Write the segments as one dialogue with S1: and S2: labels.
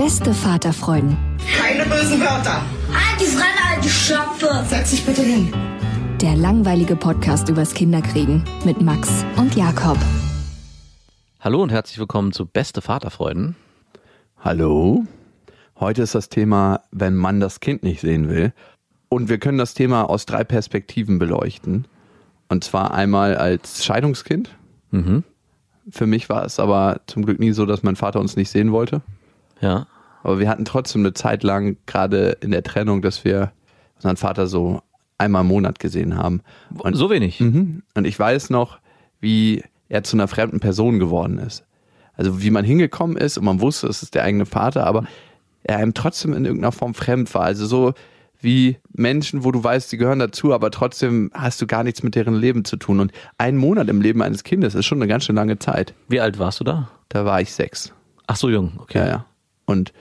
S1: Beste Vaterfreuden.
S2: Keine bösen Wörter.
S3: Alte Fremde, alte Schöpfe.
S2: Setz dich bitte hin.
S1: Der langweilige Podcast übers Kinderkriegen mit Max und Jakob.
S4: Hallo und herzlich willkommen zu Beste Vaterfreuden.
S5: Hallo. Heute ist das Thema, wenn man das Kind nicht sehen will. Und wir können das Thema aus drei Perspektiven beleuchten. Und zwar einmal als Scheidungskind.
S4: Mhm.
S5: Für mich war es aber zum Glück nie so, dass mein Vater uns nicht sehen wollte.
S4: Ja.
S5: Aber wir hatten trotzdem eine Zeit lang, gerade in der Trennung, dass wir unseren Vater so einmal im Monat gesehen haben. Und,
S4: so wenig.
S5: Mhm. Und ich weiß noch, wie er zu einer fremden Person geworden ist. Also wie man hingekommen ist und man wusste, es ist der eigene Vater, aber er einem trotzdem in irgendeiner Form fremd war. Also so wie Menschen, wo du weißt, die gehören dazu, aber trotzdem hast du gar nichts mit deren Leben zu tun. Und ein Monat im Leben eines Kindes ist schon eine ganz schön lange Zeit.
S4: Wie alt warst du da?
S5: Da war ich sechs.
S4: Ach so jung, okay.
S5: Ja, ja. Und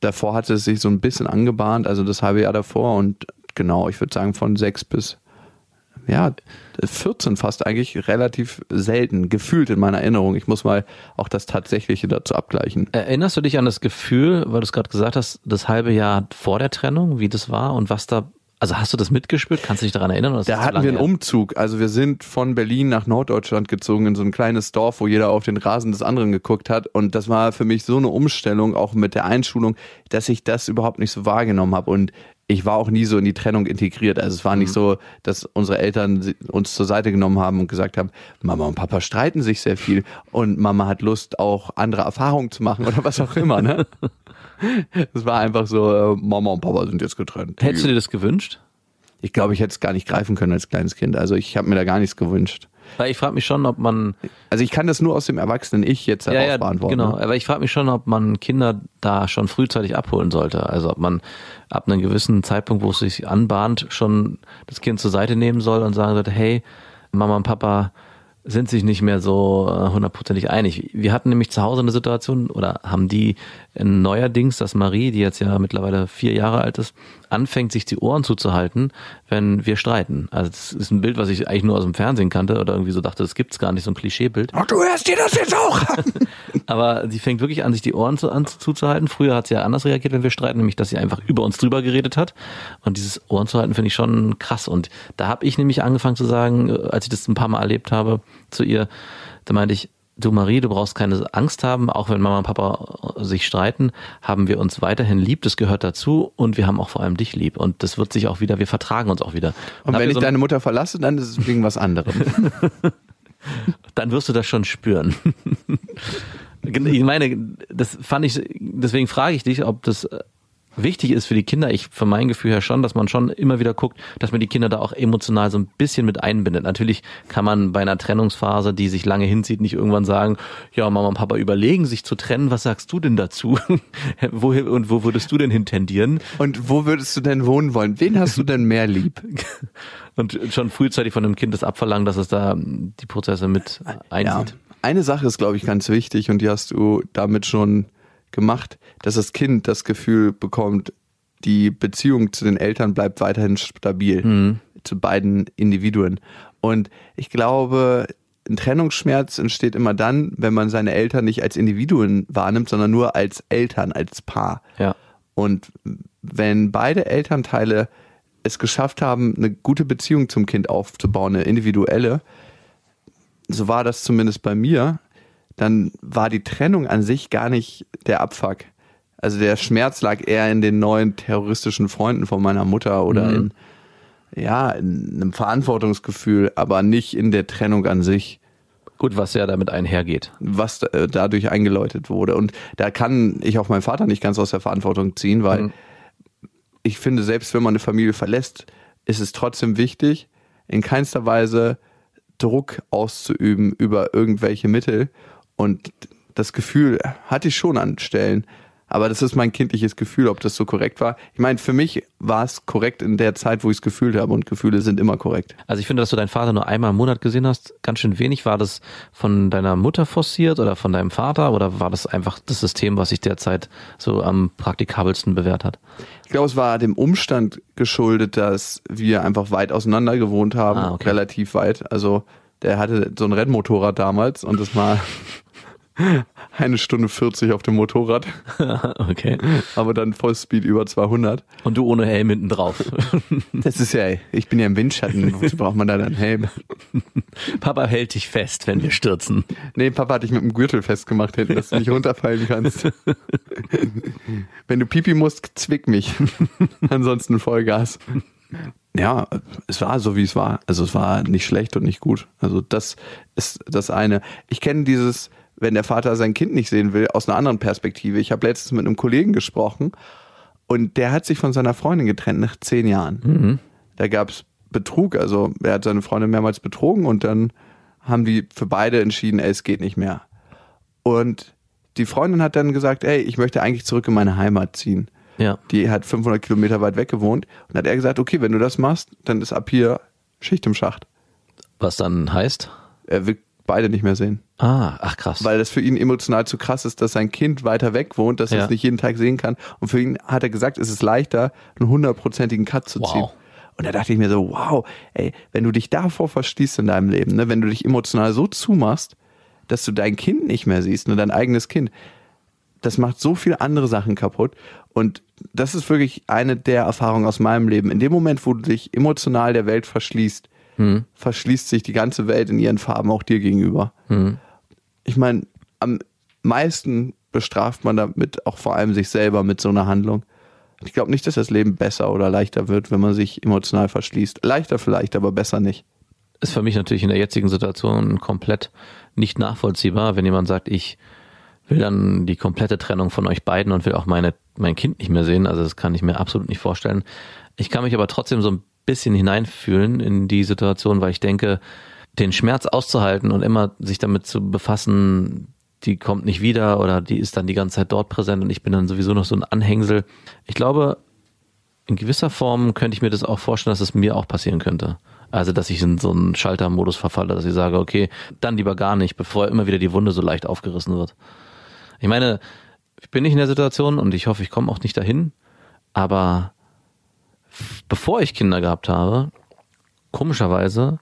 S5: davor hatte es sich so ein bisschen angebahnt, also das halbe Jahr davor und genau, ich würde sagen von sechs bis ja, 14 fast eigentlich relativ selten, gefühlt in meiner Erinnerung. Ich muss mal auch das Tatsächliche dazu abgleichen.
S4: Erinnerst du dich an das Gefühl, weil du es gerade gesagt hast, das halbe Jahr vor der Trennung, wie das war und was da, also hast du das mitgespürt? Kannst du dich daran erinnern?
S5: Da hatten wir einen
S4: her?
S5: Umzug. Also wir sind von Berlin nach Norddeutschland gezogen in so ein kleines Dorf, wo jeder auf den Rasen des anderen geguckt hat. Und das war für mich so eine Umstellung, auch mit der Einschulung, dass ich das überhaupt nicht so wahrgenommen habe. Und ich war auch nie so in die Trennung integriert. Also es war nicht so, dass unsere Eltern uns zur Seite genommen haben und gesagt haben, Mama und Papa streiten sich sehr viel und Mama hat Lust, auch andere Erfahrungen zu machen oder was auch immer. Ne? Es war einfach so, äh, Mama und Papa sind jetzt getrennt.
S4: Hättest du dir das gewünscht?
S5: Ich glaube, ich hätte es gar nicht greifen können als kleines Kind. Also ich habe mir da gar nichts gewünscht.
S4: Weil ich frage mich schon, ob man
S5: Also ich kann das nur aus dem erwachsenen Ich jetzt
S4: ja,
S5: heraus
S4: ja,
S5: beantworten.
S4: genau.
S5: ne?
S4: Aber ich frage mich schon, ob man Kinder da schon frühzeitig abholen sollte. Also ob man ab einem gewissen Zeitpunkt, wo es sich anbahnt, schon das Kind zur Seite nehmen soll und sagen sollte, hey, Mama und Papa sind sich nicht mehr so äh, hundertprozentig einig. Wir hatten nämlich zu Hause eine Situation oder haben die neuerdings, dass Marie, die jetzt ja mittlerweile vier Jahre alt ist, anfängt, sich die Ohren zuzuhalten, wenn wir streiten. Also das ist ein Bild, was ich eigentlich nur aus dem Fernsehen kannte oder irgendwie so dachte, das gibt's gar nicht, so ein Klischeebild.
S5: Ach, du hörst dir das jetzt auch an.
S4: Aber sie fängt wirklich an, sich die Ohren zu, an, zuzuhalten. Früher hat sie ja anders reagiert, wenn wir streiten, nämlich dass sie einfach über uns drüber geredet hat. Und dieses Ohren zu halten finde ich schon krass. Und da habe ich nämlich angefangen zu sagen, äh, als ich das ein paar Mal erlebt habe, zu ihr, da meinte ich, du Marie, du brauchst keine Angst haben, auch wenn Mama und Papa sich streiten, haben wir uns weiterhin lieb, das gehört dazu und wir haben auch vor allem dich lieb. Und das wird sich auch wieder, wir vertragen uns auch wieder.
S5: Und
S4: hab
S5: wenn ich
S4: so-
S5: deine Mutter verlasse, dann ist es wegen was anderem.
S4: dann wirst du das schon spüren. ich meine, das fand ich, deswegen frage ich dich, ob das wichtig ist für die Kinder. Ich, von meinem Gefühl her schon, dass man schon immer wieder guckt, dass man die Kinder da auch emotional so ein bisschen mit einbindet. Natürlich kann man bei einer Trennungsphase, die sich lange hinzieht, nicht irgendwann sagen, ja, Mama und Papa überlegen sich zu trennen. Was sagst du denn dazu? Wohin und wo würdest du denn hintendieren?
S5: Und wo würdest du denn wohnen wollen? Wen hast du denn mehr lieb?
S4: Und schon frühzeitig von dem Kind das abverlangen, dass es da die Prozesse mit
S5: Ja.
S4: einsieht.
S5: Eine Sache ist, glaube ich, ganz wichtig und die hast du damit schon gemacht, dass das Kind das Gefühl bekommt, die Beziehung zu den Eltern bleibt weiterhin stabil zu beiden Individuen. Und ich glaube, ein Trennungsschmerz entsteht immer dann, wenn man seine Eltern nicht als Individuen wahrnimmt, sondern nur als Eltern, als Paar.
S4: Ja.
S5: Und wenn beide Elternteile es geschafft haben, eine gute Beziehung zum Kind aufzubauen, eine individuelle, so war das zumindest bei mir, dann war die Trennung an sich gar nicht der Abfuck. Also der Schmerz lag eher in den neuen terroristischen Freunden von meiner Mutter oder
S4: Mhm.
S5: in, ja, in einem Verantwortungsgefühl, aber nicht in der Trennung an sich
S4: Gut, was ja damit einhergeht.
S5: was äh, dadurch eingeläutet wurde. Und da kann ich auch meinen Vater nicht ganz aus der Verantwortung ziehen, weil
S4: Mhm.
S5: ich finde, selbst wenn man eine Familie verlässt, ist es trotzdem wichtig, in keinster Weise Druck auszuüben über irgendwelche Mittel. Und das Gefühl hatte ich schon an Stellen. Aber das ist mein kindliches Gefühl, ob das so korrekt war. Ich meine, für mich war es korrekt in der Zeit, wo ich es gefühlt habe. Und Gefühle sind immer korrekt.
S4: Also ich finde, dass du deinen Vater nur einmal im Monat gesehen hast, ganz schön wenig. War das von deiner Mutter forciert oder von deinem Vater oder war das einfach das System, was sich derzeit so am praktikabelsten bewährt hat?
S5: Ich glaube, es war dem Umstand geschuldet, dass wir einfach weit auseinander gewohnt haben,
S4: Ah, okay.
S5: relativ weit. Also der hatte so ein Rennmotorrad damals und das war eine Stunde 40 auf dem Motorrad,
S4: okay.
S5: aber dann Vollspeed über 200.
S4: Und du ohne Helm hinten drauf.
S5: Das ist ja, ich bin ja im Windschatten, wozu braucht man da dann Helm?
S4: Papa hält dich fest, wenn wir stürzen.
S5: Nee, Papa hat dich mit dem Gürtel festgemacht hinten, dass du nicht runterfallen kannst. Wenn du pipi musst, zwick mich. Ansonsten Vollgas. Ja, es war so, wie es war. Also es war nicht schlecht und nicht gut. Also das ist das eine. Ich kenne dieses, wenn der Vater sein Kind nicht sehen will, aus einer anderen Perspektive. Ich habe letztens mit einem Kollegen gesprochen und der hat sich von seiner Freundin getrennt nach zehn Jahren. Da gab es Betrug, also er hat seine Freundin mehrmals betrogen und dann haben die für beide entschieden, ey, es geht nicht mehr. Und die Freundin hat dann gesagt, ey, ich möchte eigentlich zurück in meine Heimat ziehen.
S4: Ja.
S5: Die hat 500 Kilometer weit weg gewohnt und hat er gesagt, okay, wenn du das machst, dann ist ab hier Schicht im Schacht.
S4: Was dann heißt?
S5: Er will beide nicht mehr sehen.
S4: Ah, ach krass.
S5: Weil das für ihn emotional zu krass ist, dass sein Kind weiter weg wohnt, dass er
S4: Ja.
S5: es nicht jeden Tag sehen kann. Und für ihn hat er gesagt, es ist leichter, einen hundertprozentigen Cut zu
S4: Wow.
S5: ziehen. Und da dachte ich mir so, wow, ey, wenn du dich davor verschließt in deinem Leben, ne, wenn du dich emotional so zumachst, dass du dein Kind nicht mehr siehst, nur dein eigenes Kind, das macht so viel andere Sachen kaputt. Und das ist wirklich eine der Erfahrungen aus meinem Leben. In dem Moment, wo du dich emotional der Welt verschließt, verschließt sich die ganze Welt in ihren Farben auch dir gegenüber. Ich meine, am meisten bestraft man damit auch vor allem sich selber mit so einer Handlung. Ich glaube nicht, dass das Leben besser oder leichter wird, wenn man sich emotional verschließt. Leichter vielleicht, aber besser nicht.
S4: ist für mich natürlich in der jetzigen Situation komplett nicht nachvollziehbar, wenn jemand sagt, ich will dann die komplette Trennung von euch beiden und will auch meine, mein Kind nicht mehr sehen. Also das kann ich mir absolut nicht vorstellen. Ich kann mich aber trotzdem so ein bisschen hineinfühlen in die Situation, weil ich denke, den Schmerz auszuhalten und immer sich damit zu befassen, die kommt nicht wieder oder die ist dann die ganze Zeit dort präsent und ich bin dann sowieso noch so ein Anhängsel. Ich glaube, in gewisser Form könnte ich mir das auch vorstellen, dass es mir auch passieren könnte. Also, dass ich in so einen Schaltermodus verfalle, dass ich sage, okay, dann lieber gar nicht, bevor immer wieder die Wunde so leicht aufgerissen wird. Ich meine, ich bin nicht in der Situation und ich hoffe, ich komme auch nicht dahin, aber bevor ich Kinder gehabt habe, komischerweise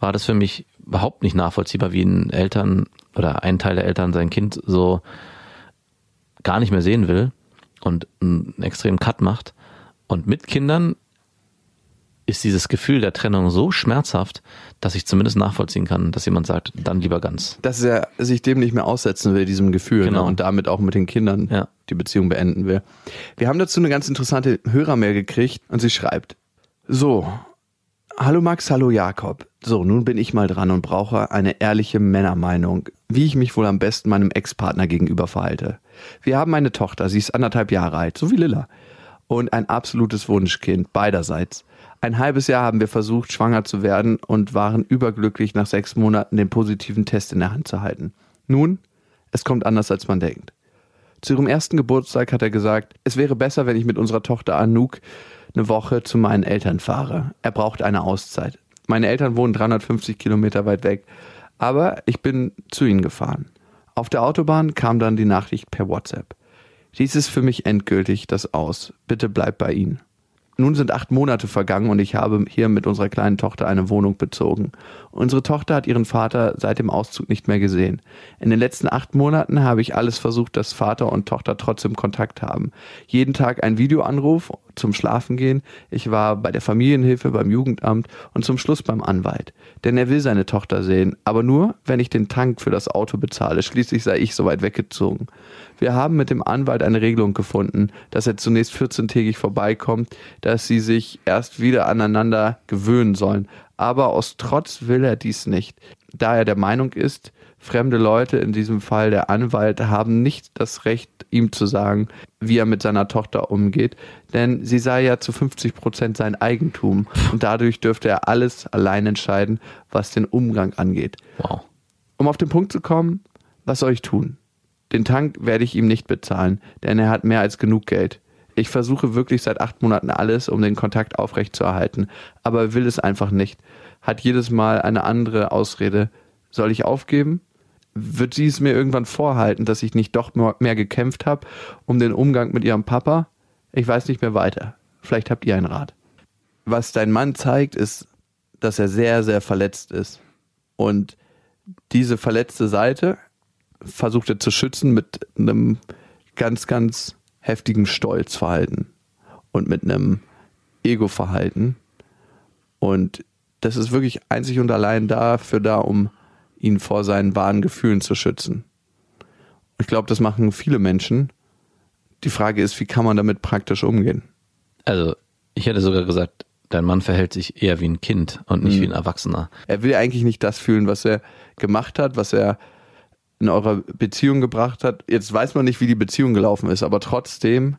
S4: war das für mich überhaupt nicht nachvollziehbar, wie ein Eltern oder ein Teil der Eltern sein Kind so gar nicht mehr sehen will und einen extremen Cut macht. Und mit Kindern ist dieses Gefühl der Trennung so schmerzhaft, dass ich zumindest nachvollziehen kann, dass jemand sagt, dann lieber ganz.
S5: Dass er sich dem nicht mehr aussetzen will, diesem Gefühl,
S4: Genau.
S5: ne? und damit auch mit den Kindern
S4: Ja.
S5: Die Beziehung beenden will. Wir haben dazu eine ganz interessante Hörermail gekriegt und sie schreibt, so, hallo Max, hallo Jakob. So, nun bin ich mal dran und brauche eine ehrliche Männermeinung, wie ich mich wohl am besten meinem Ex-Partner gegenüber verhalte. Wir haben eine Tochter, sie ist anderthalb Jahre alt, so wie Lilla. Und ein absolutes Wunschkind, beiderseits. Ein halbes Jahr haben wir versucht, schwanger zu werden und waren überglücklich, nach sechs Monaten den positiven Test in der Hand zu halten. Nun, es kommt anders, als man denkt. Zu ihrem ersten Geburtstag hat er gesagt, es wäre besser, wenn ich mit unserer Tochter Anouk eine Woche zu meinen Eltern fahre. Er braucht eine Auszeit. Meine Eltern wohnen 350 Kilometer weit weg, aber ich bin zu ihnen gefahren. Auf der Autobahn kam dann die Nachricht per WhatsApp. Dies ist für mich endgültig das Aus. Bitte bleib bei ihnen. Nun sind acht Monate vergangen und ich habe hier mit unserer kleinen Tochter eine Wohnung bezogen. Unsere Tochter hat ihren Vater seit dem Auszug nicht mehr gesehen. In den letzten acht Monaten habe ich alles versucht, dass Vater und Tochter trotzdem Kontakt haben. Jeden Tag ein Videoanruf, zum Schlafen gehen, ich war bei der Familienhilfe, beim Jugendamt und zum Schluss beim Anwalt. Denn er will seine Tochter sehen, aber nur, wenn ich den Tank für das Auto bezahle. Schließlich sei ich so weit weggezogen. Wir haben mit dem Anwalt eine Regelung gefunden, dass er zunächst 14-tägig vorbeikommt, dass sie sich erst wieder aneinander gewöhnen sollen. Aber aus Trotz will er dies nicht, da er der Meinung ist, fremde Leute, in diesem Fall der Anwalt, haben nicht das Recht, ihm zu sagen, wie er mit seiner Tochter umgeht, denn sie sei ja zu 50 Prozent sein Eigentum und dadurch dürfte er alles allein entscheiden, was den Umgang angeht.
S4: Wow.
S5: Um auf den Punkt zu kommen, was soll ich tun? Den Tank werde ich ihm nicht bezahlen, denn er hat mehr als genug Geld. Ich versuche wirklich seit acht Monaten alles, um den Kontakt aufrechtzuerhalten, aber er will es einfach nicht. Hat jedes Mal eine andere Ausrede. Soll ich aufgeben? Wird sie es mir irgendwann vorhalten, dass ich nicht doch mehr gekämpft habe um den Umgang mit ihrem Papa? Ich weiß nicht mehr weiter. Vielleicht habt ihr einen Rat. Was dein Mann zeigt, ist, dass er sehr, sehr verletzt ist. Und diese verletzte Seite versucht er zu schützen mit einem ganz, ganz heftigen Stolzverhalten und mit einem Ego-Verhalten. Und das ist wirklich einzig und allein dafür da, um ihn vor seinen wahren Gefühlen zu schützen. Ich glaube, das machen viele Menschen. Die Frage ist, wie kann man damit praktisch umgehen?
S4: Also, ich hätte sogar gesagt, dein Mann verhält sich eher wie ein Kind und nicht
S5: Mhm.
S4: wie ein Erwachsener.
S5: Er will eigentlich nicht das fühlen, was er gemacht hat, was er in eurer Beziehung gebracht hat. Jetzt weiß man nicht, wie die Beziehung gelaufen ist, aber trotzdem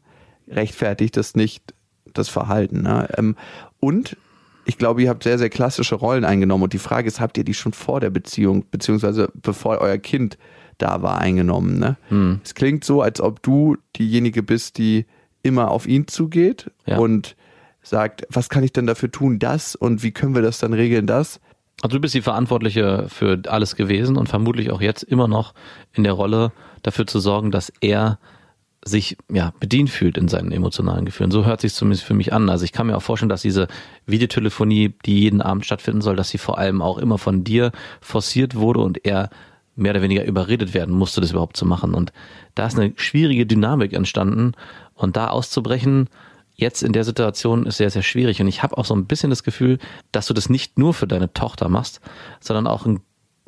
S5: rechtfertigt das nicht das Verhalten. Ne? Ähm, Und ich glaube, ihr habt sehr, sehr klassische Rollen eingenommen. Und die Frage ist, habt ihr die schon vor der Beziehung, beziehungsweise bevor euer Kind da war, eingenommen? Ne?
S4: Hm.
S5: Es klingt so, als ob du diejenige bist, die immer auf ihn zugeht
S4: Ja.
S5: und sagt, was kann ich denn dafür tun, das und wie können wir das dann regeln, das?
S4: Also du bist die Verantwortliche für alles gewesen und vermutlich auch jetzt immer noch in der Rolle, dafür zu sorgen, dass er sich ja bedient fühlt in seinen emotionalen Gefühlen. So hört sich zumindest für mich an. Also ich kann mir auch vorstellen, dass diese Videotelefonie, die jeden Abend stattfinden soll, dass sie vor allem auch immer von dir forciert wurde und er mehr oder weniger überredet werden musste, das überhaupt zu machen. Und da ist eine schwierige Dynamik entstanden und da auszubrechen, jetzt in der Situation ist sehr, sehr schwierig. Und ich habe auch so ein bisschen das Gefühl, dass du das nicht nur für deine Tochter machst, sondern auch in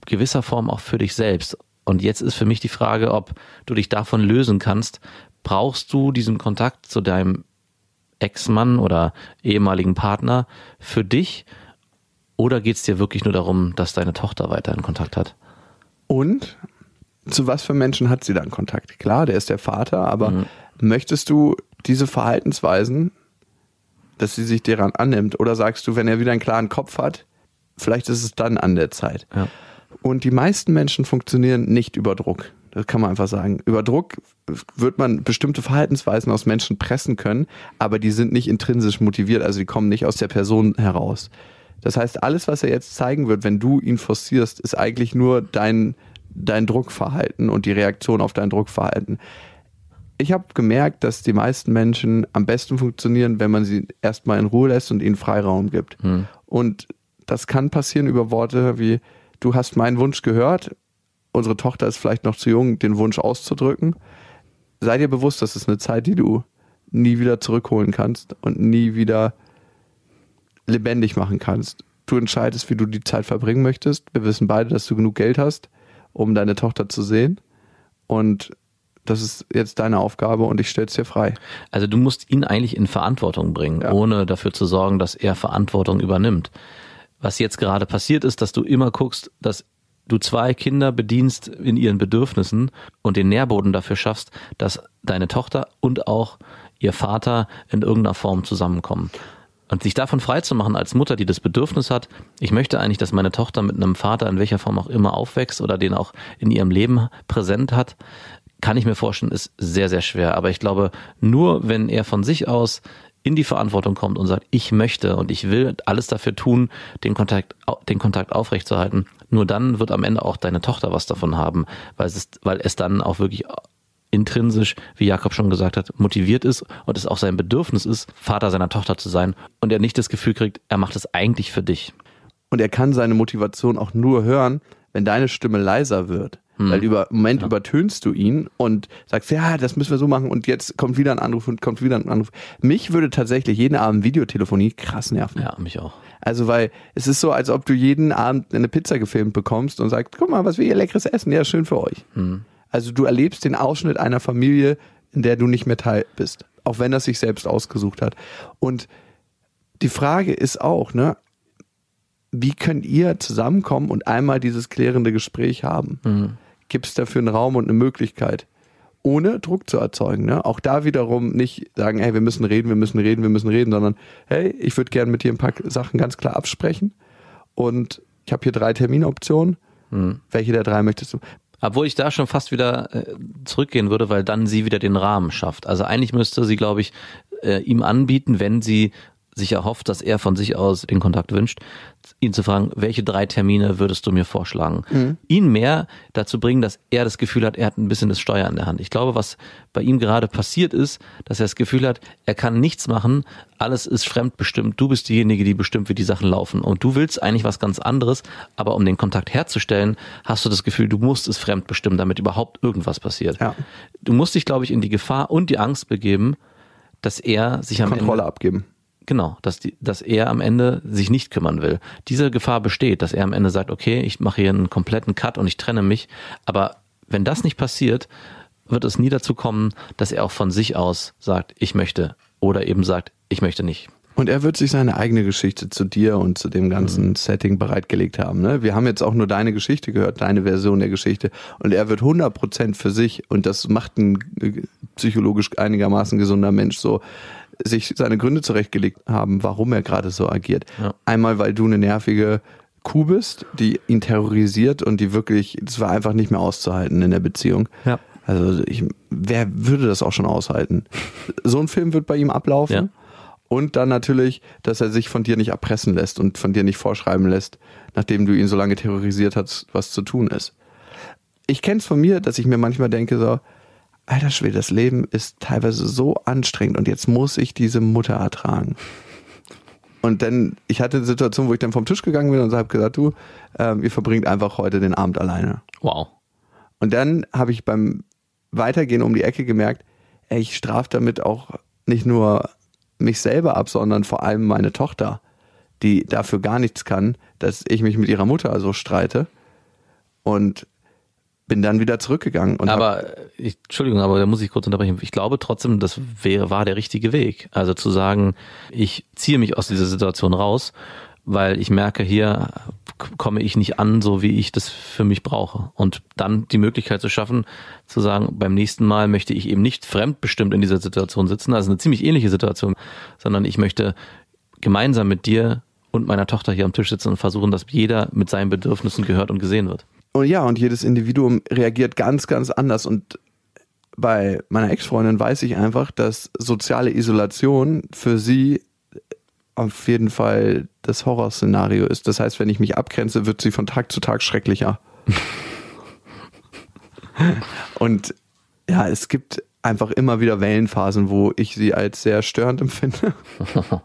S4: gewisser Form auch für dich selbst. Und jetzt ist für mich die Frage, ob du dich davon lösen kannst. Brauchst du diesen Kontakt zu deinem Ex-Mann oder ehemaligen Partner für dich? Oder geht es dir wirklich nur darum, dass deine Tochter weiterhin Kontakt hat?
S5: Und zu was für Menschen hat sie dann Kontakt? Klar, der ist der Vater, aber
S4: Mhm.
S5: möchtest du diese Verhaltensweisen, dass sie sich daran annimmt? Oder sagst du, wenn er wieder einen klaren Kopf hat, vielleicht ist es dann an der Zeit?
S4: Ja.
S5: Und die meisten Menschen funktionieren nicht über Druck. Das kann man einfach sagen. Über Druck wird man bestimmte Verhaltensweisen aus Menschen pressen können, aber die sind nicht intrinsisch motiviert, also die kommen nicht aus der Person heraus. Das heißt, alles, was er jetzt zeigen wird, wenn du ihn forcierst, ist eigentlich nur dein, dein Druckverhalten und die Reaktion auf dein Druckverhalten. Ich habe gemerkt, dass die meisten Menschen am besten funktionieren, wenn man sie erstmal in Ruhe lässt und ihnen Freiraum gibt. Und das kann passieren über Worte wie, du hast meinen Wunsch gehört, unsere Tochter ist vielleicht noch zu jung, den Wunsch auszudrücken. Sei dir bewusst, das ist eine Zeit, die du nie wieder zurückholen kannst und nie wieder lebendig machen kannst. Du entscheidest, wie du die Zeit verbringen möchtest. Wir wissen beide, dass du genug Geld hast, um deine Tochter zu sehen. Und das ist jetzt deine Aufgabe und ich stelle es dir frei.
S4: Also du musst ihn eigentlich in Verantwortung bringen,
S5: Ja.
S4: ohne dafür zu sorgen, dass er Verantwortung übernimmt. Was jetzt gerade passiert ist, dass du immer guckst, dass du zwei Kinder bedienst in ihren Bedürfnissen und den Nährboden dafür schaffst, dass deine Tochter und auch ihr Vater in irgendeiner Form zusammenkommen. Und sich davon freizumachen als Mutter, die das Bedürfnis hat, ich möchte eigentlich, dass meine Tochter mit einem Vater in welcher Form auch immer aufwächst oder den auch in ihrem Leben präsent hat, kann ich mir vorstellen, ist sehr, sehr schwer. Aber ich glaube, nur wenn er von sich aus in die Verantwortung kommt und sagt, ich möchte und ich will alles dafür tun, den Kontakt, den Kontakt aufrechtzuerhalten, nur dann wird am Ende auch deine Tochter was davon haben, weil es, weil es dann auch wirklich intrinsisch, wie Jakob schon gesagt hat, motiviert ist und es auch sein Bedürfnis ist, Vater seiner Tochter zu sein und er nicht das Gefühl kriegt, er macht es eigentlich für dich.
S5: Und er kann seine Motivation auch nur hören, wenn deine Stimme leiser wird. Weil über, im Moment
S4: Ja.
S5: übertönst du ihn und sagst, ja, das müssen wir so machen und jetzt kommt wieder ein Anruf und kommt wieder ein Anruf. Mich würde tatsächlich jeden Abend Videotelefonie krass nerven.
S4: Ja, mich auch.
S5: Also, weil es ist so, als ob du jeden Abend eine Pizza gefilmt bekommst und sagst, guck mal, was wir hier leckeres essen. Ja, schön für euch. Also, du erlebst den Ausschnitt einer Familie, in der du nicht mehr Teil bist. Auch wenn er sich selbst ausgesucht hat. Und die Frage ist auch, ne, wie könnt ihr zusammenkommen und einmal dieses klärende Gespräch haben? Gibt es dafür einen Raum und eine Möglichkeit? Ohne Druck zu erzeugen. Ne? Auch da wiederum nicht sagen, hey, wir müssen reden, wir müssen reden, wir müssen reden, sondern hey, ich würde gerne mit dir ein paar Sachen ganz klar absprechen. Und ich habe hier drei Terminoptionen. Welche der drei möchtest du?
S4: Obwohl ich da schon fast wieder äh, zurückgehen würde, weil dann sie wieder den Rahmen schafft. Also eigentlich müsste sie, glaube ich, äh, ihm anbieten, wenn sie sich erhofft, dass er von sich aus den Kontakt wünscht, ihn zu fragen, welche drei Termine würdest du mir vorschlagen? Ihn mehr dazu bringen, dass er das Gefühl hat, er hat ein bisschen das Steuer in der Hand. Ich glaube, was bei ihm gerade passiert ist, dass er das Gefühl hat, er kann nichts machen, alles ist fremdbestimmt, du bist diejenige, die bestimmt, wie die Sachen laufen. Und du willst eigentlich was ganz anderes, aber um den Kontakt herzustellen, hast du das Gefühl, du musst es fremdbestimmen, damit überhaupt irgendwas passiert.
S5: Ja.
S4: Du musst dich, glaube ich, in die Gefahr und die Angst begeben, dass er sich am
S5: Kontrolle
S4: Ende
S5: abgeben.
S4: Genau, dass, die, dass er am Ende sich nicht kümmern will. Diese Gefahr besteht, dass er am Ende sagt, okay, ich mache hier einen kompletten Cut und ich trenne mich. Aber wenn das nicht passiert, wird es nie dazu kommen, dass er auch von sich aus sagt, ich möchte oder eben sagt, ich möchte nicht.
S5: Und er wird sich seine eigene Geschichte zu dir und zu dem ganzen Setting bereitgelegt haben. Ne? Wir haben jetzt auch nur deine Geschichte gehört, deine Version der Geschichte. Und er wird 100% für sich, und das macht ein äh, psychologisch einigermaßen gesunder Mensch so, sich seine Gründe zurechtgelegt haben, warum er gerade so agiert.
S4: Ja.
S5: Einmal, weil du eine nervige Kuh bist, die ihn terrorisiert und die wirklich, es war einfach nicht mehr auszuhalten in der Beziehung.
S4: Ja.
S5: Also ich, wer würde das auch schon aushalten? So ein Film wird bei ihm ablaufen.
S4: Ja.
S5: Und dann natürlich, dass er sich von dir nicht erpressen lässt und von dir nicht vorschreiben lässt, nachdem du ihn so lange terrorisiert hast, was zu tun ist. Ich kenne es von mir, dass ich mir manchmal denke so, alter Schwede, das Leben ist teilweise so anstrengend und jetzt muss ich diese Mutter ertragen. Und dann, ich hatte eine Situation, wo ich dann vom Tisch gegangen bin und habe gesagt, du, ähm, ihr verbringt einfach heute den Abend alleine.
S4: Wow.
S5: Und dann habe ich beim Weitergehen um die Ecke gemerkt, ey, ich strafe damit auch nicht nur mich selber ab, sondern vor allem meine Tochter, die dafür gar nichts kann, dass ich mich mit ihrer Mutter so streite. Und bin dann wieder zurückgegangen.
S4: Aber, ich, Entschuldigung, aber da muss ich kurz unterbrechen. Ich glaube trotzdem, das wäre, war der richtige Weg. Also zu sagen, ich ziehe mich aus dieser Situation raus, weil ich merke, hier komme ich nicht an, so wie ich das für mich brauche. Und dann die Möglichkeit zu schaffen, zu sagen, beim nächsten Mal möchte ich eben nicht fremdbestimmt in dieser Situation sitzen, also eine ziemlich ähnliche Situation, sondern ich möchte gemeinsam mit dir und meiner Tochter hier am Tisch sitzen und versuchen, dass jeder mit seinen Bedürfnissen gehört und gesehen wird.
S5: Und ja, und jedes Individuum reagiert ganz, ganz anders. Und bei meiner Ex-Freundin weiß ich einfach, dass soziale Isolation für sie auf jeden Fall das Horrorszenario ist. Das heißt, wenn ich mich abgrenze, wird sie von Tag zu Tag schrecklicher. Und ja, es gibt einfach immer wieder Wellenphasen, wo ich sie als sehr störend empfinde.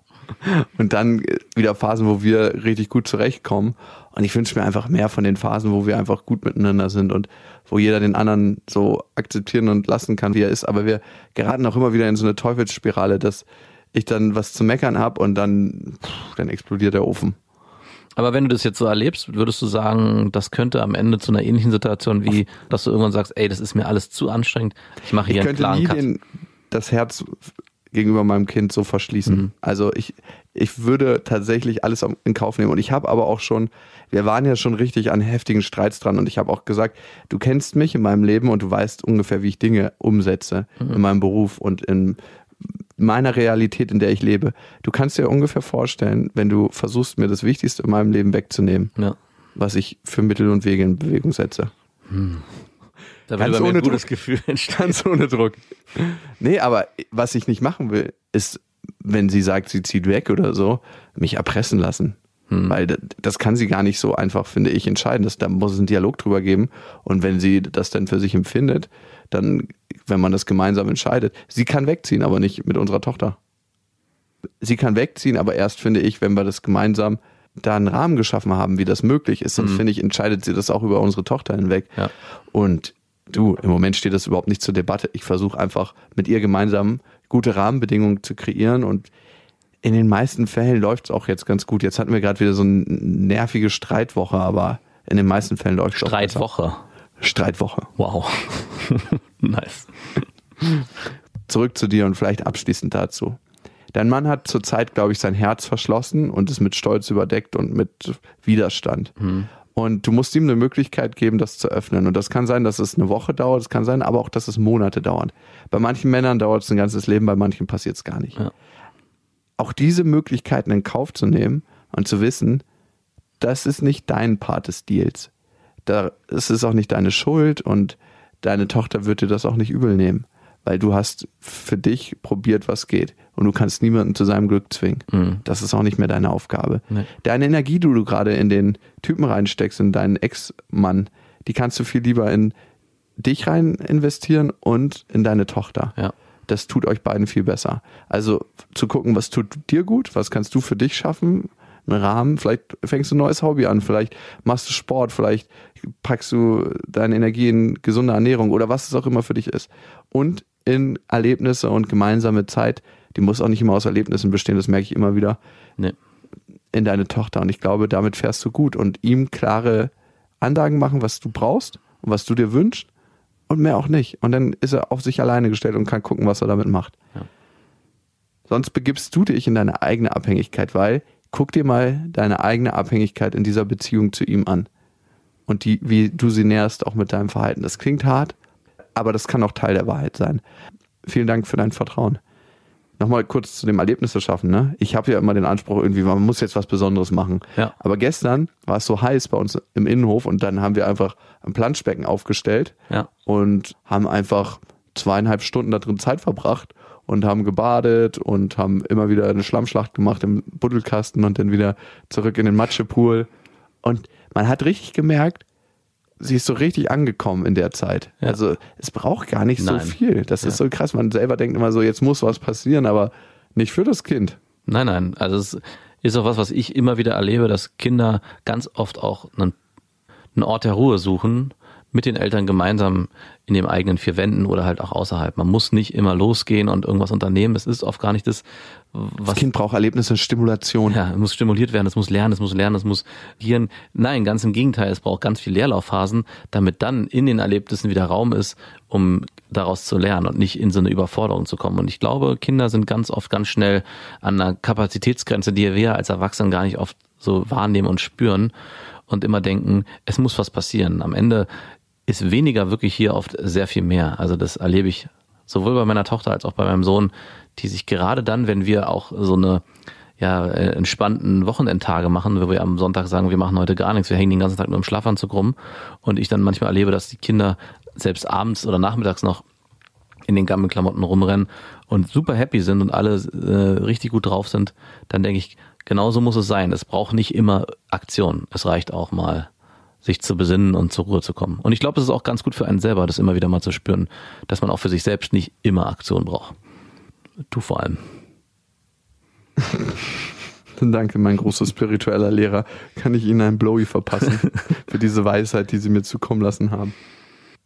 S5: Und dann wieder Phasen, wo wir richtig gut zurechtkommen. Und ich wünsche mir einfach mehr von den Phasen, wo wir einfach gut miteinander sind und wo jeder den anderen so akzeptieren und lassen kann, wie er ist. Aber wir geraten auch immer wieder in so eine Teufelsspirale, dass ich dann was zu meckern habe und dann, pff, dann explodiert der Ofen.
S4: Aber wenn du das jetzt so erlebst, würdest du sagen, das könnte am Ende zu einer ähnlichen Situation wie, dass du irgendwann sagst, ey, das ist mir alles zu anstrengend, ich mache
S5: Ich
S4: hier einen
S5: könnte
S4: klaren
S5: nie
S4: Cut.
S5: den, das Herz gegenüber meinem Kind so verschließen.
S4: Mhm.
S5: Also ich, ich würde tatsächlich alles in Kauf nehmen. Und ich habe aber auch schon, wir waren ja schon richtig an heftigen Streits dran und ich habe auch gesagt, du kennst mich in meinem Leben und du weißt ungefähr, wie ich Dinge umsetze
S4: Mhm.
S5: in meinem Beruf und in meiner Realität, in der ich lebe. Du kannst dir ungefähr vorstellen, wenn du versuchst, mir das Wichtigste in meinem Leben wegzunehmen,
S4: Ja.
S5: was ich für Mittel und Wege in Bewegung setze.
S4: Da
S5: Ganz ohne
S4: ein gutes
S5: Druck.
S4: Gefühl.
S5: Ganz ohne Druck. Nee, aber was ich nicht machen will, ist, wenn sie sagt, sie zieht weg oder so, mich erpressen lassen. Weil das, das kann sie gar nicht so einfach, finde ich, entscheiden. Das, da muss es einen Dialog drüber geben. Und wenn sie das dann für sich empfindet, dann, wenn man das gemeinsam entscheidet, sie kann wegziehen, aber nicht mit unserer Tochter. Sie kann wegziehen, aber erst, finde ich, wenn wir das gemeinsam da einen Rahmen geschaffen haben, wie das möglich ist, dann finde ich, entscheidet sie das auch über unsere Tochter hinweg.
S4: Ja.
S5: Und du, im Moment steht das überhaupt nicht zur Debatte. Ich versuche einfach mit ihr gemeinsam gute Rahmenbedingungen zu kreieren und in den meisten Fällen läuft es auch jetzt ganz gut. Jetzt hatten wir gerade wieder so eine nervige Streitwoche, aber in den meisten Fällen läuft es auch.
S4: Streitwoche.
S5: Streitwoche.
S4: Wow. nice.
S5: Zurück zu dir und vielleicht abschließend dazu. Dein Mann hat zurzeit, glaube ich, sein Herz verschlossen und ist mit Stolz überdeckt und mit Widerstand. Und du musst ihm eine Möglichkeit geben, das zu öffnen. Und das kann sein, dass es eine Woche dauert, es kann sein, aber auch, dass es Monate dauert. Bei manchen Männern dauert es ein ganzes Leben, bei manchen passiert es gar nicht.
S4: Ja.
S5: Auch diese Möglichkeiten in Kauf zu nehmen und zu wissen, das ist nicht dein Part des Deals. Da, es ist auch nicht deine Schuld und deine Tochter wird dir das auch nicht übel nehmen, weil du hast für dich probiert, was geht und du kannst niemanden zu seinem Glück zwingen. Das ist auch nicht mehr deine Aufgabe.
S4: Nee.
S5: Deine Energie, die du gerade in den Typen reinsteckst, in deinen Ex-Mann, die kannst du viel lieber in dich rein investieren und in deine Tochter.
S4: Ja.
S5: Das tut euch beiden viel besser. Also zu gucken, was tut dir gut, was kannst du für dich schaffen, einen Rahmen, vielleicht fängst du ein neues Hobby an, vielleicht machst du Sport, vielleicht packst du deine Energie in gesunde Ernährung oder was es auch immer für dich ist. Und in Erlebnisse und gemeinsame Zeit, die muss auch nicht immer aus Erlebnissen bestehen, das merke ich immer wieder,
S4: Nee.
S5: in deine Tochter. Und ich glaube, damit fährst du gut und ihm klare Ansagen machen, was du brauchst und was du dir wünschst und mehr auch nicht. Und dann ist er auf sich alleine gestellt und kann gucken, was er damit macht.
S4: Ja.
S5: Sonst begibst du dich in deine eigene Abhängigkeit, weil guck dir mal deine eigene Abhängigkeit in dieser Beziehung zu ihm an. Und die, wie du sie näherst, auch mit deinem Verhalten. Das klingt hart, aber das kann auch Teil der Wahrheit sein. Vielen Dank für dein Vertrauen. Nochmal kurz zu dem Erlebnisse schaffen. Ne? Ich habe ja immer den Anspruch, irgendwie, man muss jetzt was Besonderes machen.
S4: Ja.
S5: Aber gestern war es so heiß bei uns im Innenhof und dann haben wir einfach ein Planschbecken aufgestellt
S4: Ja.
S5: und haben einfach zweieinhalb Stunden da drin Zeit verbracht und haben gebadet und haben immer wieder eine Schlammschlacht gemacht im Buddelkasten und dann wieder zurück in den Matschepool. Und man hat richtig gemerkt, sie ist so richtig angekommen in der Zeit.
S4: Ja.
S5: Also es braucht gar nicht
S4: Nein.
S5: so viel. Das ist
S4: Ja.
S5: so krass. Man selber denkt immer so, jetzt muss was passieren, aber nicht für das Kind.
S4: Nein, nein. Also es ist auch was, was ich immer wieder erlebe, dass Kinder ganz oft auch einen, einen Ort der Ruhe suchen, mit den Eltern gemeinsam in den eigenen vier Wänden oder halt auch außerhalb. Man muss nicht immer losgehen und irgendwas unternehmen. Es ist oft gar nicht das, was
S5: Das Kind braucht Erlebnisse, Stimulation.
S4: ja, es muss stimuliert werden, es muss lernen, es muss lernen, es muss gieren. Nein, ganz im Gegenteil, es braucht ganz viel Leerlaufphasen, damit dann in den Erlebnissen wieder Raum ist, um daraus zu lernen und nicht in so eine Überforderung zu kommen. Und ich glaube, Kinder sind ganz oft ganz schnell an einer Kapazitätsgrenze, die wir als Erwachsene gar nicht oft so wahrnehmen und spüren und immer denken, es muss was passieren. Am Ende ist weniger wirklich hier oft sehr viel mehr. Also das erlebe ich sowohl bei meiner Tochter als auch bei meinem Sohn, die sich gerade dann, wenn wir auch so eine ja, äh, entspannten Wochenendtage machen, wo wir am Sonntag sagen, wir machen heute gar nichts, wir hängen den ganzen Tag nur im Schlafanzug rum und ich dann manchmal erlebe, dass die Kinder selbst abends oder nachmittags noch in den Gammelklamotten rumrennen und super happy sind und alle äh, richtig gut drauf sind, dann denke ich, genauso muss es sein. Es braucht nicht immer Aktion. Es reicht auch mal, sich zu besinnen und zur Ruhe zu kommen. Und ich glaube, es ist auch ganz gut für einen selber, das immer wieder mal zu spüren, dass man auch für sich selbst nicht immer Aktion braucht. Du vor allem.
S5: Danke, mein großer spiritueller Lehrer. Kann ich Ihnen ein Blowy verpassen für diese Weisheit, die Sie mir zukommen lassen haben.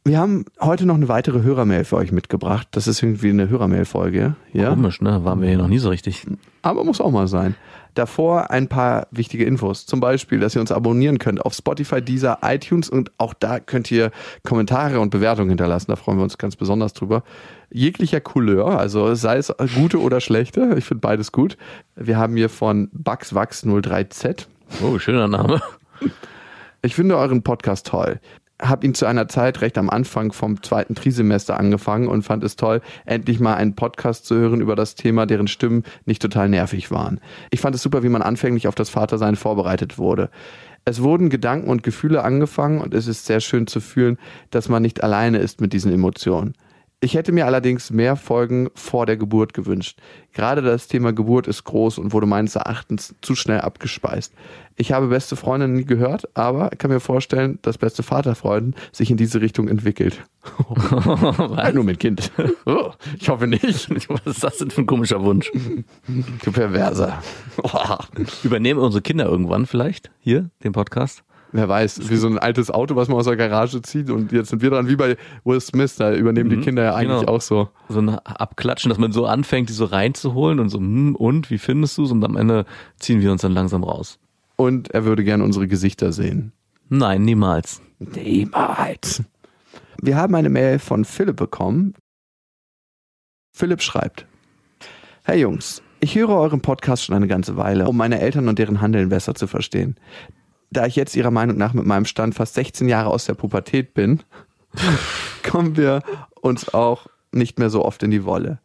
S5: Wir haben heute noch eine weitere Hörermail für euch mitgebracht. Das ist irgendwie eine Hörermail-Folge. Ja?
S4: Komisch, ne? Waren wir hier noch nie so richtig.
S5: Aber muss auch mal sein. Davor ein paar wichtige Infos. Zum Beispiel, dass ihr uns abonnieren könnt auf Spotify, Deezer, iTunes und auch da könnt ihr Kommentare und Bewertungen hinterlassen. Da freuen wir uns ganz besonders drüber. Jeglicher Couleur, also sei es gute oder schlechte. Ich finde beides gut. Wir haben hier von BugsWax03Z.
S4: Oh, schöner Name.
S5: Ich finde euren Podcast toll. Hab ihn zu einer Zeit recht am Anfang vom zweiten Trisemester angefangen und fand es toll, endlich mal einen Podcast zu hören über das Thema, deren Stimmen nicht total nervig waren. Ich fand es super, wie man anfänglich auf das Vatersein vorbereitet wurde. Es wurden Gedanken und Gefühle angefangen und es ist sehr schön zu fühlen, dass man nicht alleine ist mit diesen Emotionen. Ich hätte mir allerdings mehr Folgen vor der Geburt gewünscht. Gerade das Thema Geburt ist groß und wurde meines Erachtens zu schnell abgespeist. Ich habe beste Freundin nie gehört, aber kann mir vorstellen, dass beste Vaterfreunden sich in diese Richtung entwickelt.
S4: Was?
S5: Nur mit Kind. Oh, ich hoffe nicht.
S4: Was ist das denn für ein komischer Wunsch?
S5: Du Perverser.
S4: Übernehmen unsere Kinder irgendwann vielleicht hier den Podcast?
S5: Wer weiß, wie so ein altes Auto, was man aus der Garage zieht und jetzt sind wir dran, wie bei Will Smith, da übernehmen die Kinder ja eigentlich
S4: genau.
S5: auch so.
S4: So ein Abklatschen, dass man so anfängt, die so reinzuholen und so, hm, und, wie findest du's? Und am Ende ziehen wir uns dann langsam raus.
S5: Und er würde gerne unsere Gesichter sehen.
S4: Nein, niemals.
S5: Niemals. Wir haben eine Mail von Philipp bekommen. Philipp schreibt: Hey Jungs, ich höre euren Podcast schon eine ganze Weile, um meine Eltern und deren Handeln besser zu verstehen. Da ich jetzt ihrer Meinung nach mit meinem Stand fast 16 Jahre aus der Pubertät bin, kommen wir uns auch nicht mehr so oft in die Wolle.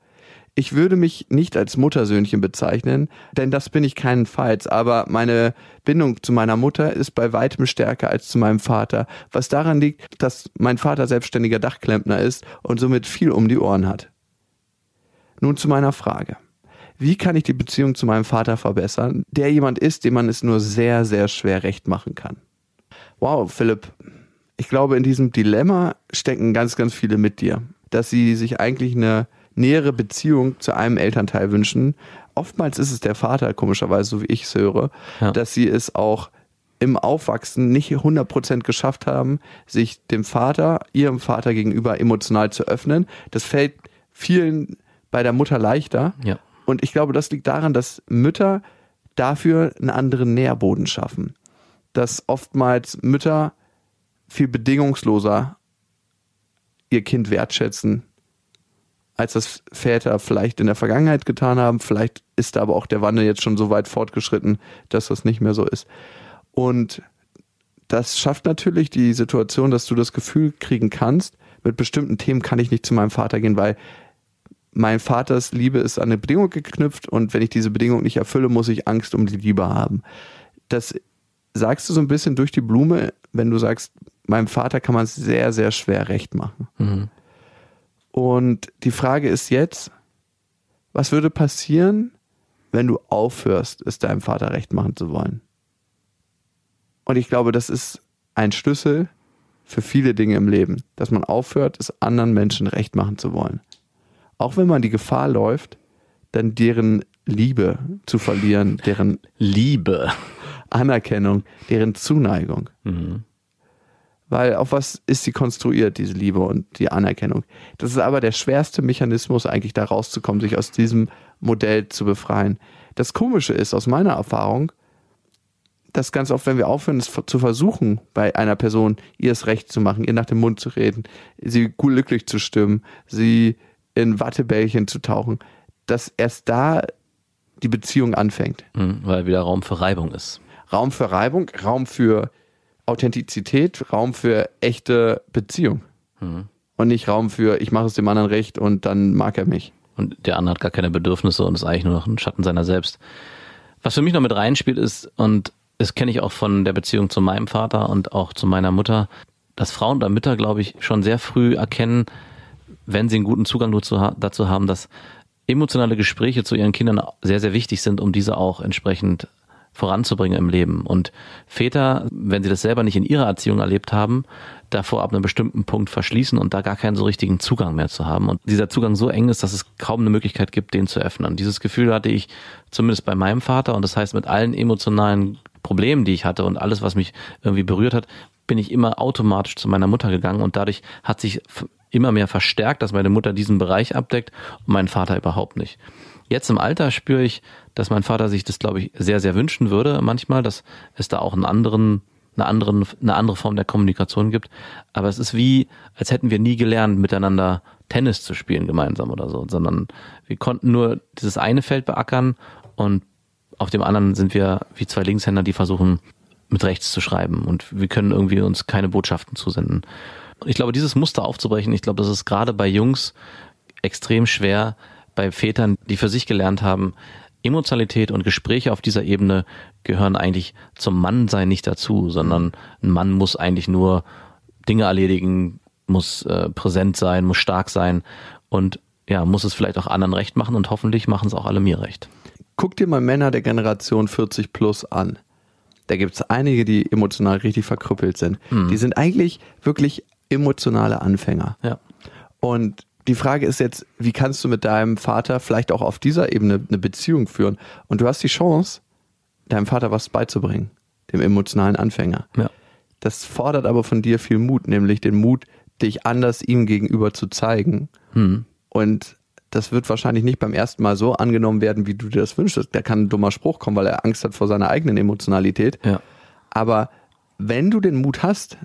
S5: Ich würde mich nicht als Muttersöhnchen bezeichnen, denn das bin ich keinenfalls, aber meine Bindung zu meiner Mutter ist bei weitem stärker als zu meinem Vater, was daran liegt, dass mein Vater selbstständiger Dachklempner ist und somit viel um die Ohren hat. Nun zu meiner Frage. Wie kann ich die Beziehung zu meinem Vater verbessern, der jemand ist, dem man es nur sehr, sehr schwer recht machen kann? Wow, Philipp, ich glaube, in diesem Dilemma stecken ganz, ganz viele mit dir, dass sie sich eigentlich eine nähere Beziehung zu einem Elternteil wünschen. Oftmals ist es der Vater, komischerweise, so wie ich es höre,
S4: Ja.
S5: dass sie es auch im Aufwachsen nicht 100% geschafft haben, sich dem Vater, ihrem Vater gegenüber emotional zu öffnen. Das fällt vielen bei der Mutter leichter.
S4: Ja.
S5: Und ich glaube, das liegt daran, dass Mütter dafür einen anderen Nährboden schaffen. Dass oftmals Mütter viel bedingungsloser ihr Kind wertschätzen, als das Väter vielleicht in der Vergangenheit getan haben. Vielleicht ist da aber auch der Wandel jetzt schon so weit fortgeschritten, dass das nicht mehr so ist. Und das schafft natürlich die Situation, dass du das Gefühl kriegen kannst, mit bestimmten Themen kann ich nicht zu meinem Vater gehen, weil mein Vaters Liebe ist an eine Bedingung geknüpft und wenn ich diese Bedingung nicht erfülle, muss ich Angst um die Liebe haben. Das sagst du so ein bisschen durch die Blume, wenn du sagst, meinem Vater kann man es sehr, sehr schwer recht machen. Und die Frage ist jetzt, was würde passieren, wenn du aufhörst, es deinem Vater recht machen zu wollen? Und ich glaube, das ist ein Schlüssel für viele Dinge im Leben, dass man aufhört, es anderen Menschen recht machen zu wollen. Auch wenn man die Gefahr läuft, dann deren Liebe zu verlieren, deren
S4: Liebe.
S5: Anerkennung, deren Zuneigung. Weil auf was ist sie konstruiert, diese Liebe und die Anerkennung? Das ist aber der schwerste Mechanismus, eigentlich da rauszukommen, sich aus diesem Modell zu befreien. Das Komische ist aus meiner Erfahrung, dass ganz oft, wenn wir aufhören, es zu versuchen, bei einer Person ihr es recht zu machen, ihr nach dem Mund zu reden, sie glücklich zu stimmen, sie in Wattebällchen zu tauchen, dass erst da die Beziehung anfängt.
S4: Mhm, Weil wieder Raum für Reibung ist.
S5: Raum für Reibung, Raum für Authentizität, Raum für echte Beziehung. Und nicht Raum für, ich mache es dem anderen recht und dann mag er mich.
S4: Und der andere hat gar keine Bedürfnisse und ist eigentlich nur noch ein Schatten seiner selbst. Was für mich noch mit reinspielt ist, und das kenne ich auch von der Beziehung zu meinem Vater und auch zu meiner Mutter, dass Frauen oder Mütter, glaube ich, schon sehr früh erkennen, wenn sie einen guten Zugang dazu, ha- dazu haben, dass emotionale Gespräche zu ihren Kindern sehr, sehr wichtig sind, um diese auch entsprechend voranzubringen im Leben. Und Väter, wenn sie das selber nicht in ihrer Erziehung erlebt haben, davor ab einem bestimmten Punkt verschließen und da gar keinen so richtigen Zugang mehr zu haben. Und dieser Zugang so eng ist, dass es kaum eine Möglichkeit gibt, den zu öffnen. Dieses Gefühl hatte ich zumindest bei meinem Vater und das heißt mit allen emotionalen Problemen, die ich hatte und alles, was mich irgendwie berührt hat, bin ich immer automatisch zu meiner Mutter gegangen und dadurch hat sich immer mehr verstärkt, dass meine Mutter diesen Bereich abdeckt und mein Vater überhaupt nicht. Jetzt im Alter spüre ich, dass mein Vater sich das, glaube ich, sehr, sehr wünschen würde manchmal, dass es da auch einen anderen, eine, anderen, eine andere Form der Kommunikation gibt. Aber es ist wie, als hätten wir nie gelernt, miteinander Tennis zu spielen gemeinsam oder so, sondern wir konnten nur dieses eine Feld beackern und auf dem anderen sind wir wie zwei Linkshänder, die versuchen, mit rechts zu schreiben und wir können irgendwie uns keine Botschaften zusenden. Ich glaube, dieses Muster aufzubrechen, ich glaube, das ist gerade bei Jungs extrem schwer, bei Vätern, die für sich gelernt haben, Emotionalität und Gespräche auf dieser Ebene gehören eigentlich zum Mannsein nicht dazu, sondern ein Mann muss eigentlich nur Dinge erledigen, muss äh, präsent sein, muss stark sein und ja, muss es vielleicht auch anderen recht machen und hoffentlich machen es auch alle mir recht.
S5: Guck dir mal Männer der Generation 40 plus an. Da gibt es einige, die emotional richtig verkrüppelt sind. Die sind eigentlich wirklich emotionale Anfänger.
S4: Ja.
S5: Und die Frage ist jetzt, wie kannst du mit deinem Vater vielleicht auch auf dieser Ebene eine Beziehung führen? Und du hast die Chance, deinem Vater was beizubringen, dem emotionalen Anfänger.
S4: Ja.
S5: Das fordert aber von dir viel Mut, nämlich den Mut, dich anders ihm gegenüber zu zeigen.
S4: Hm.
S5: Und das wird wahrscheinlich nicht beim ersten Mal so angenommen werden, wie du dir das wünschst. Da kann ein dummer Spruch kommen, weil er Angst hat vor seiner eigenen Emotionalität.
S4: Ja.
S5: Aber wenn du den Mut hast,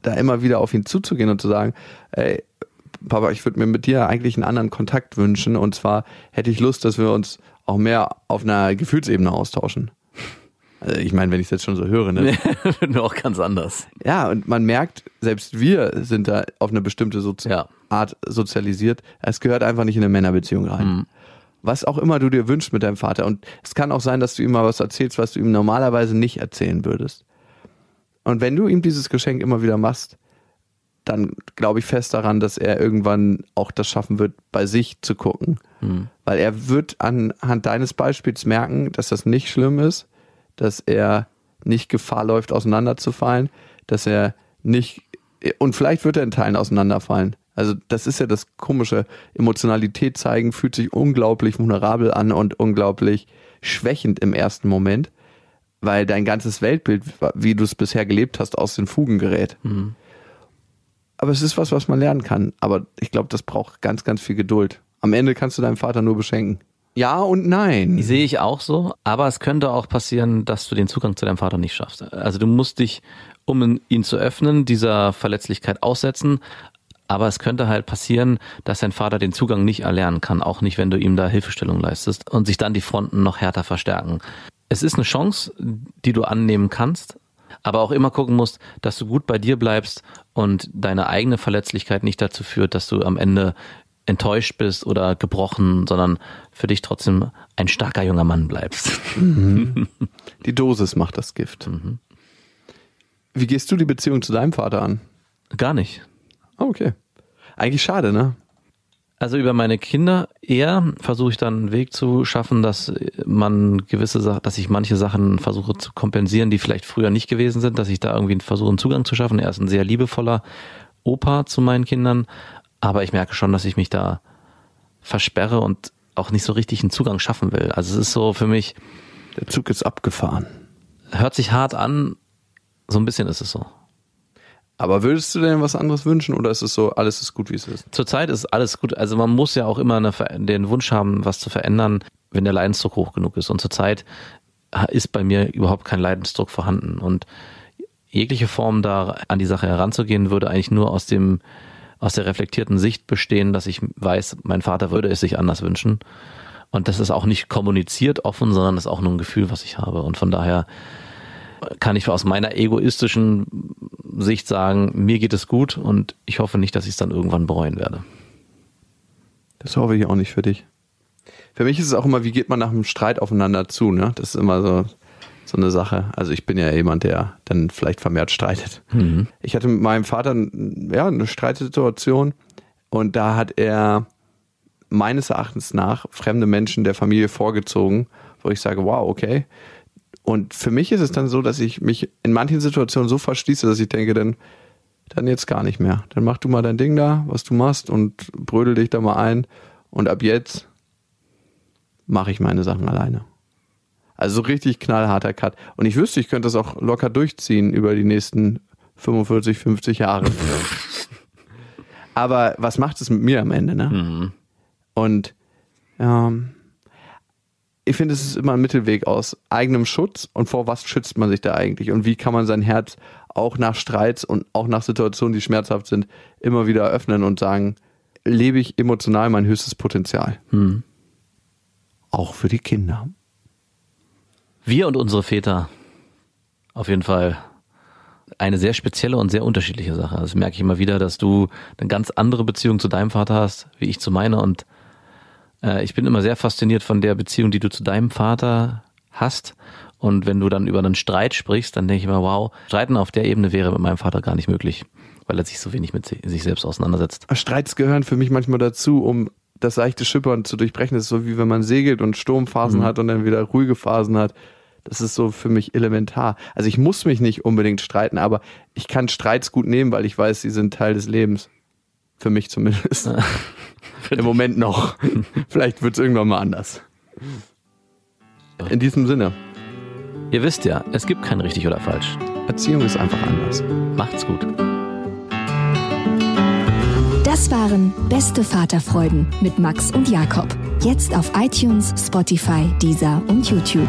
S5: da immer wieder auf ihn zuzugehen und zu sagen, ey, Papa, ich würde mir mit dir eigentlich einen anderen Kontakt wünschen. Und zwar hätte ich Lust, dass wir uns auch mehr auf einer Gefühlsebene austauschen. Also ich meine, wenn ich es jetzt schon so höre, ne?
S4: Nur auch ganz anders.
S5: Ja, und man merkt, selbst wir sind da auf eine bestimmte Sozi
S4: Ja.
S5: Art sozialisiert. Es gehört einfach nicht in eine Männerbeziehung rein.
S4: Mhm.
S5: Was auch immer du dir wünschst mit deinem Vater. Und es kann auch sein, dass du ihm mal was erzählst, was du ihm normalerweise nicht erzählen würdest. Und wenn du ihm dieses Geschenk immer wieder machst, dann glaube ich fest daran, dass er irgendwann auch das schaffen wird, bei sich zu gucken. Weil er wird anhand deines Beispiels merken, dass das nicht schlimm ist, dass er nicht Gefahr läuft, auseinanderzufallen, dass er nicht, und vielleicht wird er in Teilen auseinanderfallen. Also das ist ja das komische. Emotionalität zeigen fühlt sich unglaublich vulnerabel an und unglaublich schwächend im ersten Moment, weil dein ganzes Weltbild, wie du es bisher gelebt hast, aus den Fugen gerät. Aber es ist was, was man lernen kann. Aber ich glaube, das braucht ganz, ganz viel Geduld. Am Ende kannst du deinen Vater nur beschenken. Ja und nein.
S4: Sehe ich auch so, aber es könnte auch passieren, dass du den Zugang zu deinem Vater nicht schaffst. Also du musst dich, um ihn zu öffnen, dieser Verletzlichkeit aussetzen. Aber es könnte halt passieren, dass dein Vater den Zugang nicht erlernen kann, auch nicht, wenn du ihm da Hilfestellung leistest und sich dann die Fronten noch härter verstärken. Es ist eine Chance, die du annehmen kannst, aber auch immer gucken musst, dass du gut bei dir bleibst und deine eigene Verletzlichkeit nicht dazu führt, dass du am Ende enttäuscht bist oder gebrochen, sondern für dich trotzdem ein starker junger Mann bleibst.
S5: Die Dosis macht das Gift.
S4: Mhm.
S5: Wie gehst du die Beziehung zu deinem Vater an?
S4: Gar nicht.
S5: Oh, okay. Eigentlich schade, ne?
S4: Also über meine Kinder eher versuche ich dann einen Weg zu schaffen, dass man gewisse Sachen, dass ich manche Sachen versuche zu kompensieren, die vielleicht früher nicht gewesen sind, dass ich da irgendwie versuche, einen Zugang zu schaffen. Er ist ein sehr liebevoller Opa zu meinen Kindern, aber ich merke schon, dass ich mich da versperre und auch nicht so richtig einen Zugang schaffen will. Also es ist so für mich,
S5: Der Zug ist abgefahren.
S4: hört sich hart an, so ein bisschen ist es so.
S5: Aber würdest du denn was anderes wünschen oder ist es so, alles ist gut, wie es ist?
S4: Zurzeit ist alles gut. Also man muss ja auch immer eine, den Wunsch haben, was zu verändern, wenn der Leidensdruck hoch genug ist. Und zurzeit ist bei mir überhaupt kein Leidensdruck vorhanden. Und jegliche Form da an die Sache heranzugehen, würde eigentlich nur aus dem, aus der reflektierten Sicht bestehen, dass ich weiß, mein Vater würde es sich anders wünschen. Und das ist auch nicht kommuniziert offen, sondern das ist auch nur ein Gefühl, was ich habe. Und von daher kann ich aus meiner egoistischen Sicht sagen, mir geht es gut und ich hoffe nicht, dass ich es dann irgendwann bereuen werde.
S5: Das hoffe ich auch nicht für dich. Für mich ist es auch immer, wie geht man nach einem Streit aufeinander zu, ne? Das ist immer so, so eine Sache. Also ich bin ja jemand, der dann vielleicht vermehrt streitet. Ich hatte mit meinem Vater ja, eine Streitsituation und da hat er meines Erachtens nach fremde Menschen der Familie vorgezogen, wo ich sage, wow, okay. Und für mich ist es dann so, dass ich mich in manchen Situationen so verschließe, dass ich denke, dann, dann jetzt gar nicht mehr. Dann mach du mal dein Ding da, was du machst und brödel dich da mal ein. Und ab jetzt mache ich meine Sachen alleine. Also so richtig knallharter Cut. Und ich wüsste, ich könnte das auch locker durchziehen über die nächsten 45, 50 Jahre. Aber was macht es mit mir am Ende, ne? Und ähm, ich finde, es ist immer ein Mittelweg aus eigenem Schutz und vor was schützt man sich da eigentlich und wie kann man sein Herz auch nach Streits und auch nach Situationen, die schmerzhaft sind, immer wieder öffnen und sagen, lebe ich emotional mein höchstes Potenzial. Auch für die Kinder.
S4: Wir und unsere Väter, auf jeden Fall eine sehr spezielle und sehr unterschiedliche Sache. Das merke ich immer wieder, dass du eine ganz andere Beziehung zu deinem Vater hast, wie ich zu meiner. Und äh, ich bin immer sehr fasziniert von der Beziehung, die du zu deinem Vater hast. Und wenn du dann über einen Streit sprichst, dann denke ich immer, wow, Streiten auf der Ebene wäre mit meinem Vater gar nicht möglich, weil er sich so wenig mit sich selbst auseinandersetzt.
S5: Streits gehören für mich manchmal dazu, um das seichte Schippern zu durchbrechen. Das ist so wie wenn man segelt und Sturmphasen
S4: Mhm.
S5: hat und dann wieder ruhige Phasen hat. Das ist so für mich elementar. Also ich muss mich nicht unbedingt streiten, aber ich kann Streits gut nehmen, weil ich weiß, sie sind Teil des Lebens. Für mich zumindest. Im Moment noch. Vielleicht wird es irgendwann mal anders. In diesem Sinne,
S4: Ihr wisst ja, es gibt kein richtig oder falsch.
S5: Erziehung ist einfach anders.
S4: Macht's gut.
S1: Das waren Beste Vaterfreuden mit Max und Jakob. Jetzt auf iTunes, Spotify, Deezer und YouTube.